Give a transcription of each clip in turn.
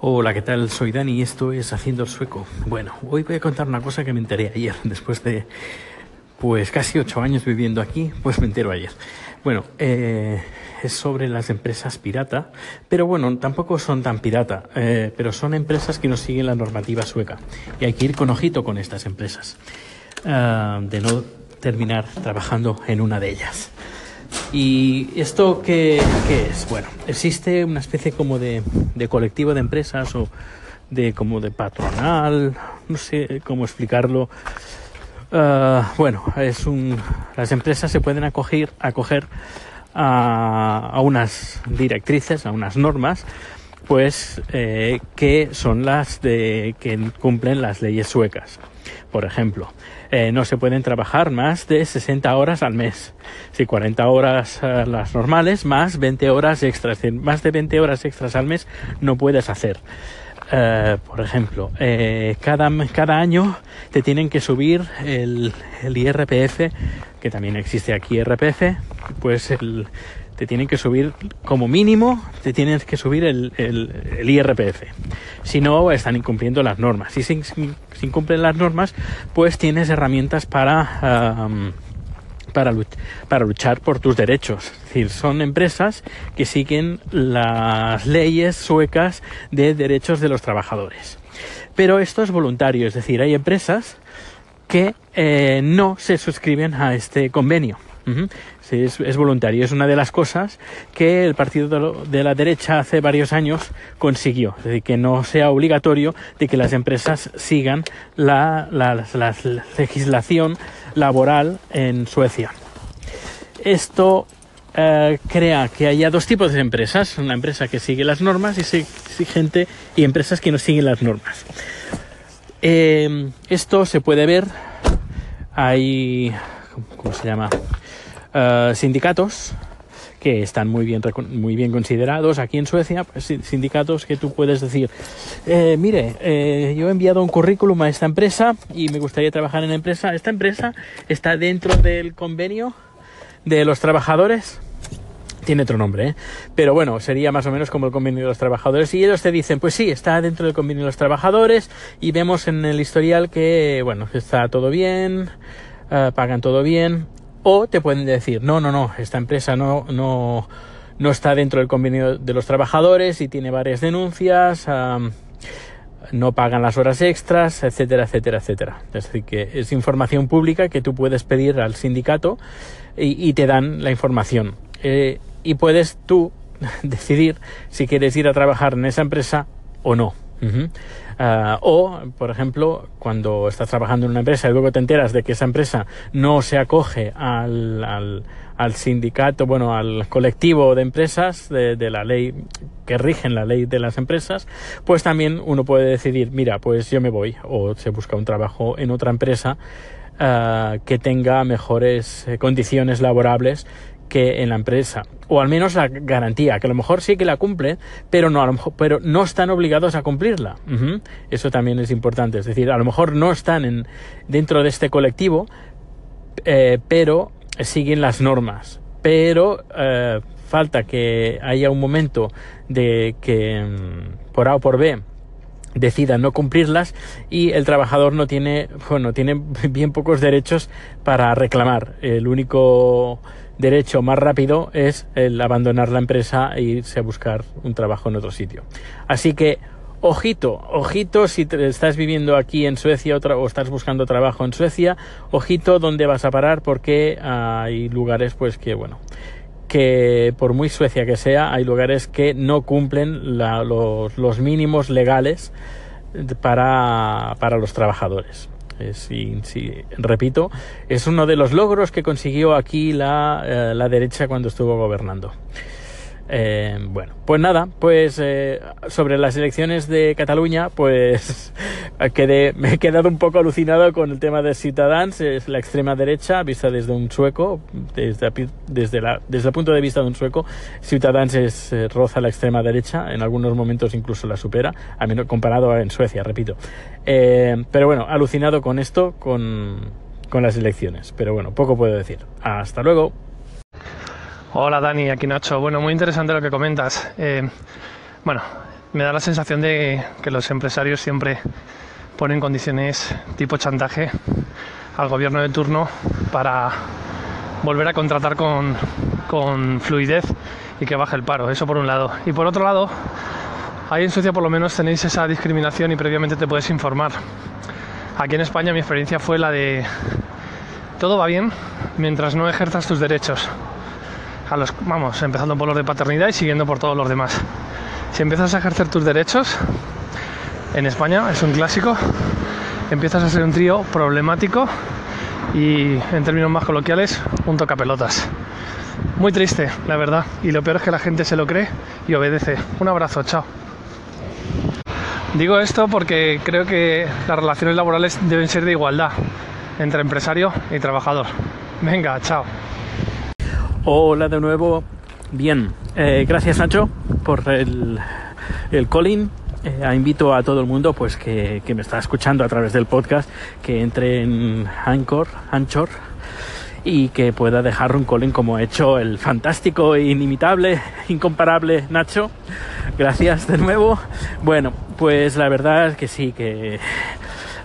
Hola, ¿qué tal? Soy Dani y esto es Haciendo el Sueco. Bueno, hoy voy a contar una cosa que me enteré ayer, después de pues casi ocho años viviendo aquí, pues me entero ayer. Bueno, eh, es sobre las empresas pirata, pero bueno, tampoco son tan pirata, eh, pero son empresas que no siguen la normativa sueca y hay que ir con ojito con estas empresas, ah, de no terminar trabajando en una de ellas. ¿Y esto qué, es? Bueno, existe una especie como de, colectivo de empresas o de como de patronal, no sé cómo explicarlo. Ah, bueno, es un, las empresas se pueden acoger, acoger a, a unas directrices, a unas normas, pues eh, que son las de que cumplen las leyes suecas. Por ejemplo, eh, no se pueden trabajar más de 60 horas al mes. Si 40 horas eh, las normales, más 20 horas extras. Más de 20 horas extras al mes no puedes hacer. Eh, por ejemplo, cada, cada año te tienen que subir el, el IRPF, que también existe aquí IRPF, pues el, te tienen que subir como mínimo, te tienes que subir el, el, IRPF. Si no, están incumpliendo las normas. Si se incumplen las normas, pues tienes herramientas para... para, para, luchar por tus derechos. Es decir, son empresas que siguen las leyes suecas de derechos de los trabajadores. Pero esto es voluntario, es decir, hay empresas que eh, no se suscriben a este convenio es, voluntario. Es una de las cosas que el partido de, la derecha hace varios años consiguió. Es decir, que no sea obligatorio de que las empresas sigan la, legislación laboral en Suecia. Esto eh, crea que haya dos tipos de empresas. Una empresa que sigue las normas y gente y empresas que no siguen las normas. Eh, esto se puede ver. Hay. ¿Cómo se llama? Eh, sindicatos que están muy bien, muy bien considerados aquí en Suecia, pues, sindicatos que tú puedes decir, eh, mire, eh, yo he enviado un currículum a esta empresa y me gustaría trabajar en la empresa. Esta empresa está dentro del convenio de los trabajadores. Tiene otro nombre, pero bueno, sería más o menos como el convenio de los trabajadores. Y ellos te dicen, pues sí, está dentro del convenio de los trabajadores y vemos en el historial que, bueno, está todo bien, pagan todo bien o te pueden decir, no, no, no, esta empresa no, no, no está dentro del convenio de los trabajadores y tiene varias denuncias, no pagan las horas extras, etcétera, etcétera, etcétera. Es decir, que es información pública que tú puedes pedir al sindicato y, te dan la información. Eh, y puedes tú decidir si quieres ir a trabajar en esa empresa o no. Ah, o, por ejemplo, cuando estás trabajando en una empresa y luego te enteras de que esa empresa no se acoge al, al, sindicato, bueno, al colectivo de empresas de, de, la ley que rigen la ley de las empresas, pues también uno puede decidir, mira, pues yo me voy o se busca un trabajo en otra empresa ah, que tenga mejores eh, condiciones laborables que en la empresa. O al menos la garantía que a lo mejor sí que la cumple pero no a lo mejor, pero no están obligados a cumplirla. Eso también es importante. Es decir a lo mejor no están en, dentro de este colectivo eh, pero siguen las normas. Pero eh, falta que haya un momento de que mm, por A o por B decida no cumplirlas y el trabajador no tiene, bueno, tiene bien pocos derechos para reclamar. El único derecho más rápido es el abandonar la empresa e irse a buscar un trabajo en otro sitio. Así que, ojito, ojito si estás viviendo aquí en Suecia o, estás buscando trabajo en Suecia, ojito dónde vas a parar porque hay lugares pues que, bueno, que por muy Suecia que sea, hay lugares que no cumplen los, mínimos legales para, para los trabajadores. Sí, repito, es uno de los logros que consiguió aquí la, eh, la derecha cuando estuvo gobernando. Eh, bueno, pues nada, pues eh, sobre las elecciones de Cataluña, pues me he quedado un poco alucinado con el tema de Ciutadans, es la extrema derecha, vista desde un sueco, desde, desde, desde el punto de vista de un sueco, Ciutadans es, eh, roza la extrema derecha, en algunos momentos incluso la supera, a menos comparado en Suecia, repito. pero bueno, alucinado con esto, con, con las elecciones, pero bueno, poco puedo decir. Hasta luego. Hola Dani, aquí Nacho. Bueno, muy interesante lo que comentas. Eh, bueno, me da la sensación de que los empresarios siempre ponen condiciones tipo chantaje al gobierno de turno para volver a contratar con, con fluidez y que baje el paro. Eso por un lado. Y por otro lado, ahí en Suecia por lo menos tenéis esa discriminación y previamente te puedes informar. Aquí en España mi experiencia fue la de todo va bien mientras no ejerzas tus derechos. Vamos, empezando por los de paternidad y siguiendo por todos los demás. Si empiezas a ejercer tus derechos, en España es un clásico, empiezas a ser un trío problemático y en términos más coloquiales, un tocapelotas. Muy triste, la verdad, y lo peor es que la gente se lo cree y obedece. Un abrazo, chao. Digo esto porque creo que las relaciones laborales deben ser de igualdad entre empresario y trabajador. Venga, chao. Hola de nuevo. Bien, eh, gracias Nacho por el, el calling. Eh, invito a todo el mundo pues que, que, me está escuchando a través del podcast que entre en Anchor, Anchor y que pueda dejar un calling como ha hecho el fantástico, inimitable, incomparable Nacho. Gracias de nuevo. Bueno, pues la verdad es que sí, que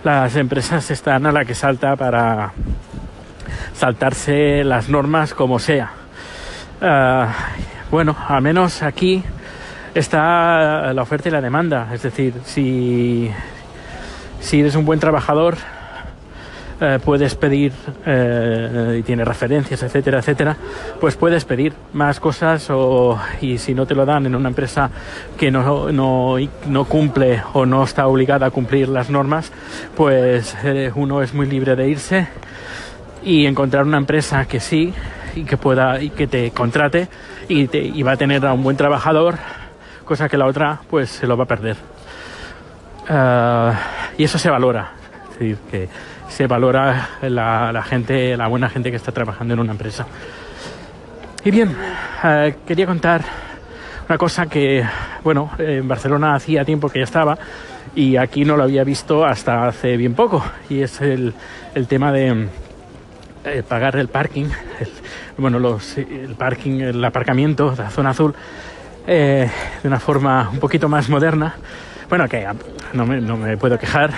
las empresas están a la que salta para saltarse las normas como sea. Uh, bueno, al menos aquí está la oferta y la demanda. Es decir, si, si eres un buen trabajador, eh, puedes pedir eh, y tiene referencias, etcétera, etcétera, pues puedes pedir más cosas o, y si no te lo dan en una empresa que no, no, no cumple o no está obligada a cumplir las normas, pues eh, uno es muy libre de irse y encontrar una empresa que sí y que pueda y que te contrate y, te, y va a tener a un buen trabajador, cosa que la otra pues se lo va a perder. Uh, y eso se valora. Es decir, que se valora la, gente, la buena gente que está trabajando en una empresa. Y bien, eh, quería contar una cosa que, bueno, en Barcelona hacía tiempo que ya estaba y aquí no lo había visto hasta hace bien poco y es el, el tema de eh, pagar el parking, el, bueno, los, el parking, el aparcamiento, la zona azul, eh, de una forma un poquito más moderna. Bueno, que no me, no me puedo quejar,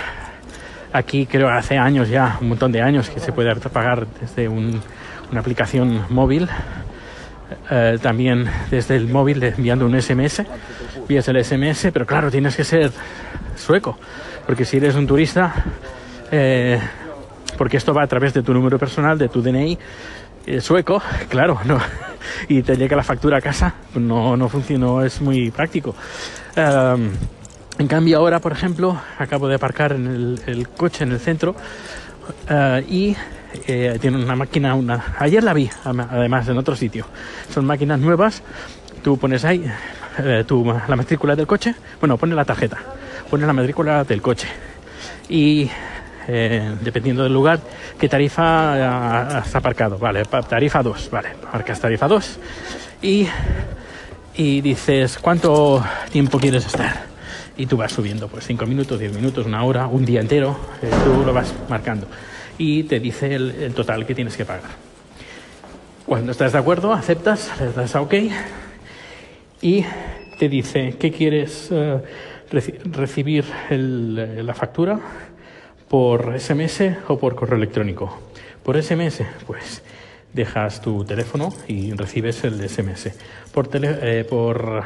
Aquí creo hace años ya, un montón de años, que se puede pagar desde un, una aplicación móvil. Eh, también desde el móvil enviando un SMS, envías el SMS, pero claro, tienes que ser sueco, porque si eres un turista, porque esto va a través de tu número personal, de tu DNI eh, sueco, claro, no, y te llega la factura a casa, no, no funciona, es muy práctico. En cambio ahora, por ejemplo, acabo de aparcar en el, coche en el centro uh, y eh, tiene una máquina, una... ayer la vi además en otro sitio. Son máquinas nuevas, tú pones ahí eh, tu, la matrícula del coche, bueno, pone la tarjeta, pone la matrícula del coche y eh, dependiendo del lugar, qué tarifa has aparcado. Vale, tarifa 2, vale, marcas tarifa 2 y, y dices cuánto tiempo quieres estar y tú vas subiendo, pues 5 minutos, 10 minutos, una hora, un día entero, eh, tú lo vas marcando y te dice el, total que tienes que pagar. Cuando estás de acuerdo, aceptas, le das a OK y te dice qué quieres reci recibir la factura por SMS o por correo electrónico. Por SMS, pues dejas tu teléfono y recibes el SMS. Por, tele, eh, por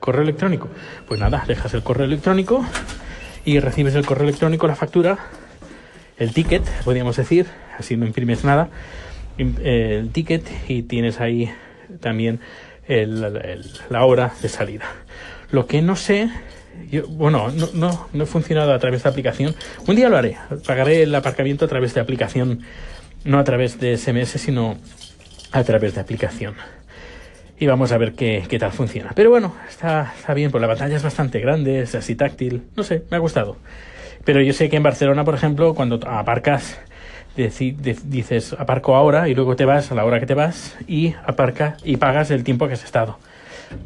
correo electrónico, pues nada, dejas el correo electrónico y recibes el correo electrónico, la factura, el ticket, podríamos decir, así no imprimes nada, el ticket y tienes ahí también la hora de salida. Lo que no sé, yo, bueno, no, no, no he funcionado a través de aplicación. Un día lo haré, pagaré el aparcamiento a través de aplicación, no a través de SMS, sino a través de aplicación y vamos a ver qué, qué tal funciona. Pero bueno, está, está bien, pues la pantalla es bastante grande, es así táctil, no sé, me ha gustado. Pero yo sé que en Barcelona, por ejemplo, cuando aparcas, dices aparco ahora y luego te vas a la hora que te vas y aparca y pagas el tiempo que has estado.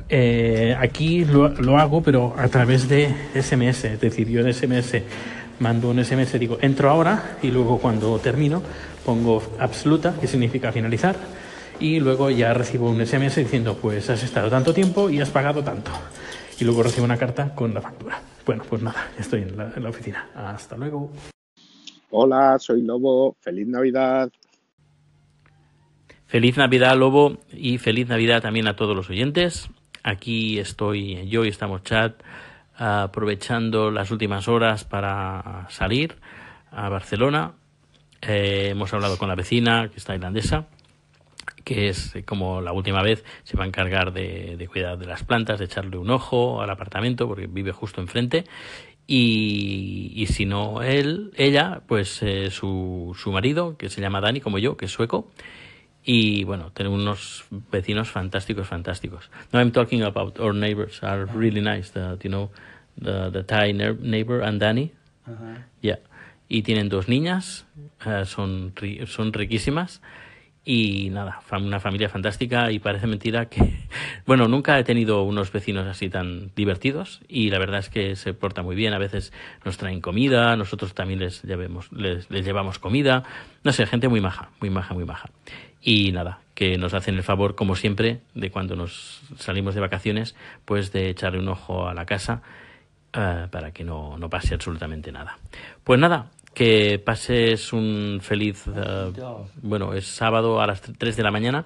Eh, aquí lo, lo, hago, pero a través de SMS, es decir, yo en SMS mando un SMS, digo entro ahora y luego cuando termino pongo absoluta, que significa finalizar y luego ya recibo un SMS diciendo pues has estado tanto tiempo y has pagado tanto. y luego recibo una carta con la factura. Bueno, pues nada, estoy en la, en la oficina. Hasta luego. Hola, soy Lobo. Feliz Navidad. Feliz Navidad, Lobo, y feliz Navidad también a todos los oyentes. Aquí estoy yo y estamos chat aprovechando las últimas horas para salir a Barcelona. Eh, hemos hablado con la vecina, que está irlandesa, que es eh, como la última vez, se va a encargar de, cuidar de las plantas, de echarle un ojo al apartamento, porque vive justo enfrente. Y, y si no él, ella, pues eh, su, su marido, que se llama Dani, como yo, que es sueco, y bueno, tenemos unos vecinos fantásticos, fantásticos. No, I'm talking about our neighbors are really nice. The, you know, the, the Thai neighbor and Danny. Uh -huh. Yeah. Y tienen dos niñas, uh, son, son riquísimas. Y nada, una familia fantástica y parece mentira que, bueno, nunca he tenido unos vecinos así tan divertidos y la verdad es que se porta muy bien. A veces nos traen comida, nosotros también les, llevemos, les, les llevamos comida. No sé, gente muy maja, muy maja, muy maja. Y nada, que nos hacen el favor, como siempre, de cuando nos salimos de vacaciones, pues de echarle un ojo a la casa uh, para que no, no pase absolutamente nada. Pues nada, que pases un feliz uh, bueno es sábado a las 3 de la mañana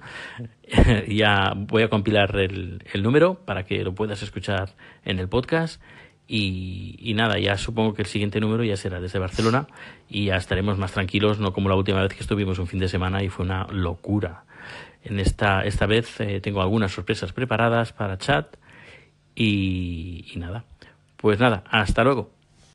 ya voy a compilar el, número para que lo puedas escuchar en el podcast y, nada ya supongo que el siguiente número ya será desde Barcelona y ya estaremos más tranquilos no como la última vez que estuvimos un fin de semana y fue una locura. En esta esta vez eh, tengo algunas sorpresas preparadas para chat y nada. Pues nada hasta luego